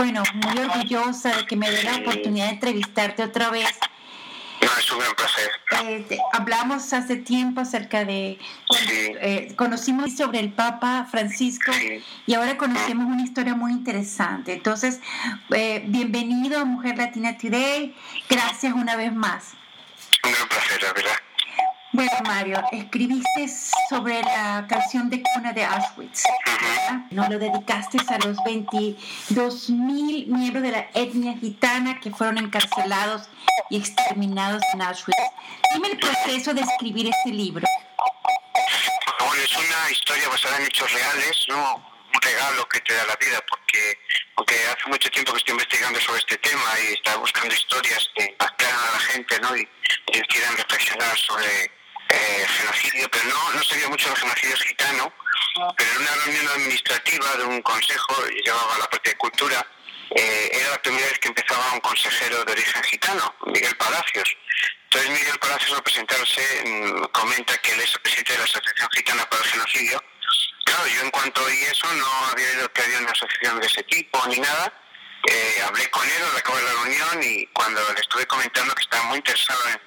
bueno, muy orgullosa de que me dé la oportunidad de entrevistarte otra vez. No, es un gran placer. Eh, hablamos hace tiempo acerca de... Eh, conocimos sobre el Papa Francisco y ahora conocemos una historia muy interesante. Entonces, eh, bienvenido a Mujer Latina Today. Gracias una vez más. Un gran placer, la verdad. Bueno, Mario, escribiste sobre la canción de cuna de Auschwitz. ¿no? Lo dedicaste a los 22 mil miembros de la etnia gitana que fueron encarcelados y exterminados en Auschwitz. Dime el proceso de escribir este libro. Bueno, es una historia basada en hechos reales, ¿no? Un regalo que te da la vida, porque aunque hace mucho tiempo que estoy investigando sobre este tema y estaba buscando historias que impactaran a la gente, ¿no? Y, y quieran reflexionar sobre eh, genocidio, pero no, no sabía mucho del genocidio gitano, pero en una reunión administrativa de un consejo, llevaba la parte de cultura, eh, era la primera vez que empezaba un consejero de origen gitano, Miguel Palacios. Entonces Miguel Palacios al presentarse mm, comenta que él es el presidente de la Asociación Gitana para el Genocidio. Claro, yo en cuanto oí eso no había oído que había una asociación de ese tipo ni nada. Eh, hablé con él al acabar la reunión y cuando le estuve comentando que estaba muy interesado en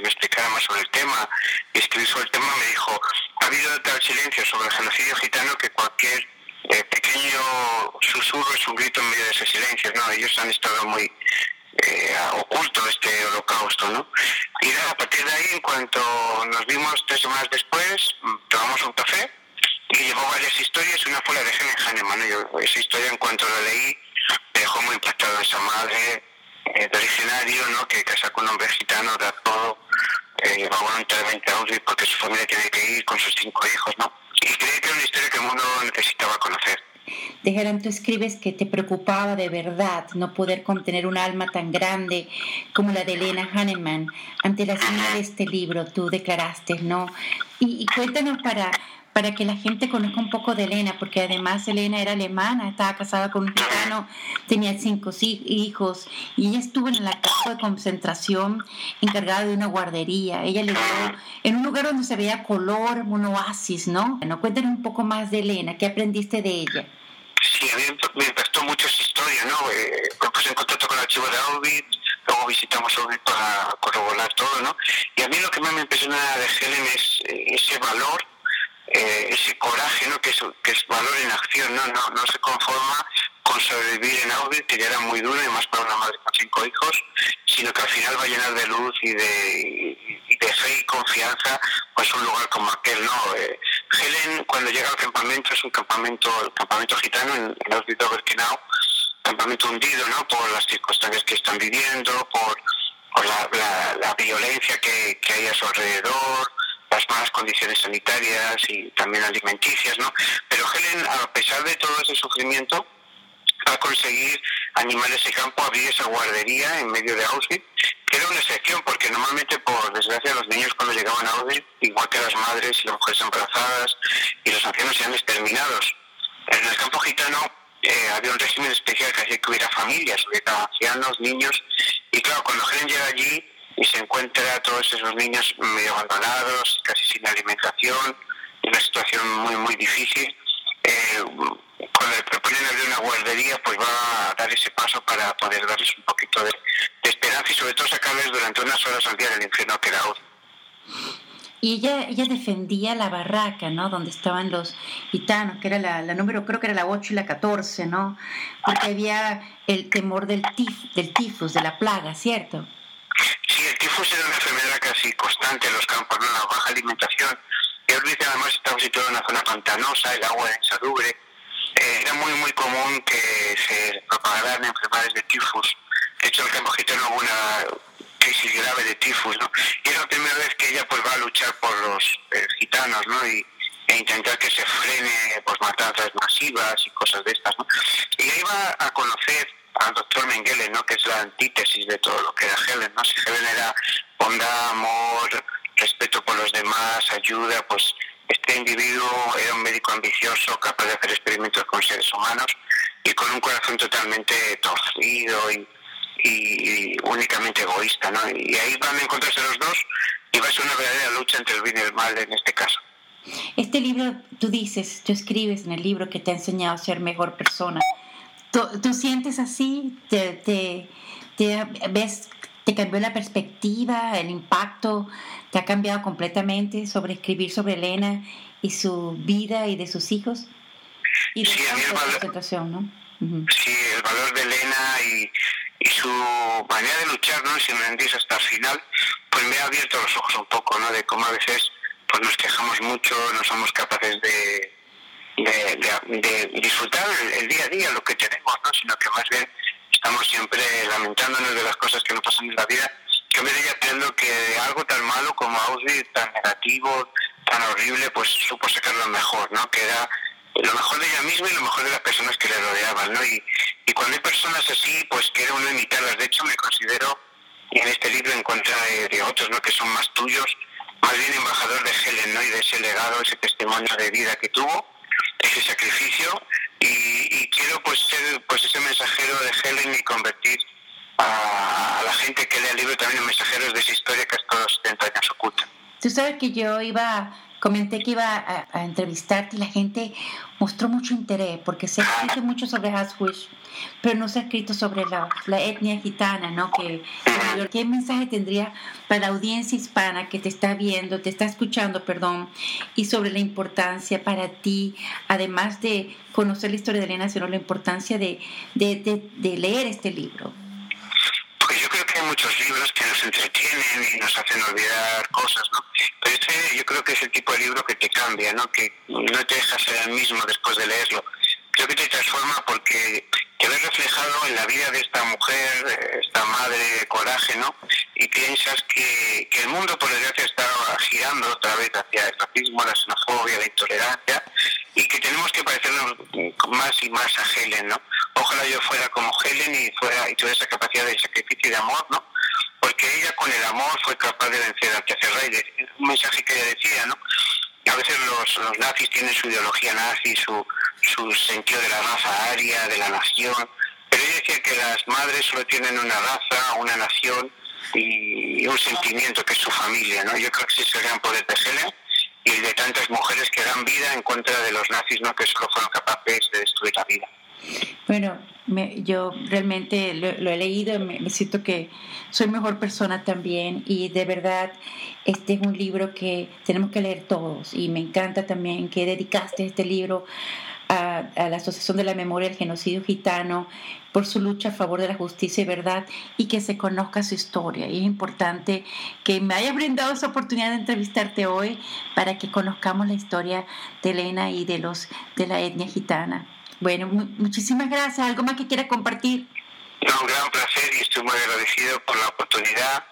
me explicara más sobre el tema y escribir sobre el tema, me dijo, ha habido tal silencio sobre el genocidio gitano que cualquier eh, pequeño susurro es un grito en medio de ese silencio, ¿no? Ellos han estado muy eh, oculto este holocausto, ¿no? Y a partir de ahí, en cuanto nos vimos tres semanas después, tomamos un café y llevó varias historias, una fue la de Helen Hahnemann, Yo, esa historia en cuanto la leí dejó muy impactado esa madre, eh, ¿no? que casa con un hombre gitano, da todo, eh, va voluntariamente a Auschwitz porque su familia tiene que ir con sus cinco hijos, ¿no? Y cree que era una historia que el mundo conocer. De tú escribes que te preocupaba de verdad no poder contener un alma tan grande como la de Elena Hahnemann. Ante la señal de este libro, tú declaraste, ¿no? Y, y cuéntanos para, para que la gente conozca un poco de Elena, porque además Elena era alemana, estaba casada con un gitano, tenía cinco hijos y ella estuvo en la casa de concentración encargada de una guardería. Ella le dio en un lugar donde se veía color, un oasis, ¿no? Bueno, cuéntanos un poco más de Elena, ¿qué aprendiste de ella? Sí, a mí me impactó mucho esa historia, ¿no? Eh, en contacto con el archivo de Auschwitz, luego visitamos Auschwitz para corroborar todo, ¿no? Y a mí lo que más me impresiona de Helen es eh, ese valor eh, ese coraje, ¿no? Que es, que es valor en acción, ¿no? No, no se conforma con sobrevivir en Audi, que ya era muy duro y más para una madre con cinco hijos, sino que al final va a llenar de luz y de, y de fe y confianza pues un lugar como aquel, ¿no? Eh, Helen, cuando llega al campamento, es un campamento, el campamento gitano en, en Auschwitz-Birkenau, campamento hundido, ¿no? Por las circunstancias que están viviendo, por, la, violencia que, que hay a su alrededor, las malas condiciones sanitarias y también alimenticias, ¿no? Pero Helen, a pesar de todo ese sufrimiento, va a conseguir animar ese campo, abrir esa guardería en medio de Auschwitz, era una excepción, porque normalmente, por desgracia, los niños cuando llegaban a Auschwitz, igual que las madres y las mujeres embarazadas y los ancianos, eran exterminados. En el campo gitano eh, había un régimen especial que hacía que hubiera familias, hubiera ancianos, niños, y claro, cuando Helen llega allí, y se encuentra a todos esos niños medio abandonados, casi sin alimentación, en una situación muy, muy difícil. Eh, cuando le proponen abrir una guardería, pues va a dar ese paso para poder darles un poquito de, esperanza y sobre todo sacarles durante unas horas al día del infierno que era hoy. Y ella, ella defendía la barraca, ¿no? Donde estaban los gitanos, que era la, la, número, creo que era la 8 y la 14, ¿no? Porque había el temor del, tif, del tifus, de la plaga, ¿cierto? Sí, el tifus era una enfermedad casi constante en los campos, ¿no? la baja alimentación. Y además estaba situado en una zona pantanosa, el agua insalubre. Eh, era muy, muy común que se propagaran enfermedades de tifus. De hecho, en el campo gitano hubo una crisis grave de tifus, ¿no? Y es la primera vez que ella pues va a luchar por los eh, gitanos, ¿no? Y, e intentar que se frene pues matanzas masivas y cosas de estas, ¿no? Y ahí va a conocer al doctor Mengele, ¿no? que es la antítesis de todo lo que era Helen. ¿no? Si Helen era bondad, amor, respeto por los demás, ayuda, pues este individuo era un médico ambicioso, capaz de hacer experimentos con seres humanos y con un corazón totalmente torcido y, y, únicamente egoísta. ¿no? Y ahí van a encontrarse los dos y va a ser una verdadera lucha entre el bien y el mal en este caso. Este libro, tú dices, tú escribes en el libro que te ha enseñado a ser mejor persona ¿Tú, sientes así? ¿Te, te, te, ves, ¿Te cambió la perspectiva, el impacto? ¿Te ha cambiado completamente sobre escribir sobre Elena y su vida y de sus hijos? Y sí, el valor, ¿no? Sí, el valor de Elena y, y su manera de luchar, ¿no? Si me hasta el final, pues me ha abierto los ojos un poco, ¿no? De cómo a veces pues nos quejamos mucho, no somos capaces de, de, disfrutar el, día a día, lo que tenemos, ¿no? Sino que más bien estamos siempre lamentándonos de las cosas que nos pasan en la vida. Yo me diría aprendo que algo tan malo como Auschwitz, tan negativo, tan horrible, pues supo sacar lo mejor, ¿no? Que era lo mejor de ella misma y lo mejor de las personas que le rodeaban, ¿no? Y, y cuando hay personas así, pues quiere uno imitarlas. De hecho, me considero en este libro en contra de, otros, ¿no? Que son más tuyos, más bien embajador de Helen, ¿no? Y de ese legado, ese testimonio de vida que tuvo, ese sacrificio. Y, quiero, pues, ser pues ese mensajero de Helen y convertir a, la gente que lea el libro también en mensajeros de esa historia que hasta los 70 años oculta. Tú sabes que yo iba comenté que iba a, entrevistarte y la gente mostró mucho interés porque se ha escrito mucho sobre Auschwitz, pero no se ha escrito sobre la, etnia gitana, ¿no? Que, ¿Qué mensaje tendría para la audiencia hispana que te está viendo, te está escuchando, perdón, y sobre la importancia para ti, además de conocer la historia de Elena, sino la importancia de, de leer este libro? Porque yo creo que hay muchos libros nos entretienen y nos hacen olvidar cosas, ¿no? Pero este yo creo que es el tipo de libro que te cambia, ¿no? Que no te deja ser el mismo después de leerlo. Creo que te transforma porque te ves reflejado en la vida de esta mujer, esta madre de coraje, ¿no? Y piensas que, que el mundo, por desgracia, está girando otra vez hacia el racismo, la xenofobia, la intolerancia, y que tenemos que parecernos más y más a Helen, ¿no? Ojalá yo fuera como Helen y fuera y tuviera esa capacidad de sacrificio y de amor, ¿no? Porque ella con el amor fue capaz de vencer al tercer rey. Un mensaje que ella decía, ¿no? A veces los, los nazis tienen su ideología nazi, su, su sentido de la raza aria, de la nación, pero ella decía que las madres solo tienen una raza, una nación y un sentimiento que es su familia, ¿no? Yo creo que ese es el gran poder de Helen y de tantas mujeres que dan vida en contra de los nazis, ¿no? que solo fueron capaces de destruir la vida. Bueno, yo realmente lo, he leído, me, me, siento que soy mejor persona también y de verdad este es un libro que tenemos que leer todos y me encanta también que dedicaste este libro a, la Asociación de la Memoria del Genocidio Gitano por su lucha a favor de la justicia y verdad y que se conozca su historia. Y es importante que me haya brindado esa oportunidad de entrevistarte hoy para que conozcamos la historia de Elena y de, los, de la etnia gitana. Bueno, muchísimas gracias. ¿Algo más que quiera compartir? No, un gran placer y estoy muy agradecido por la oportunidad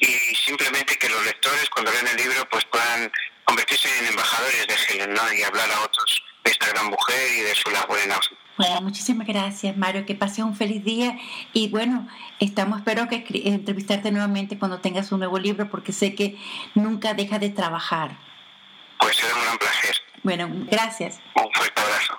y simplemente que los lectores cuando lean el libro pues puedan convertirse en embajadores de Helen ¿no? y hablar a otros de esta gran mujer y de su labor en Auschwitz. Bueno, muchísimas gracias, Mario. Que pases un feliz día. Y bueno, estamos, espero que entrevistarte nuevamente cuando tengas un nuevo libro, porque sé que nunca deja de trabajar. Pues será un gran placer. Bueno, gracias. Un fuerte abrazo.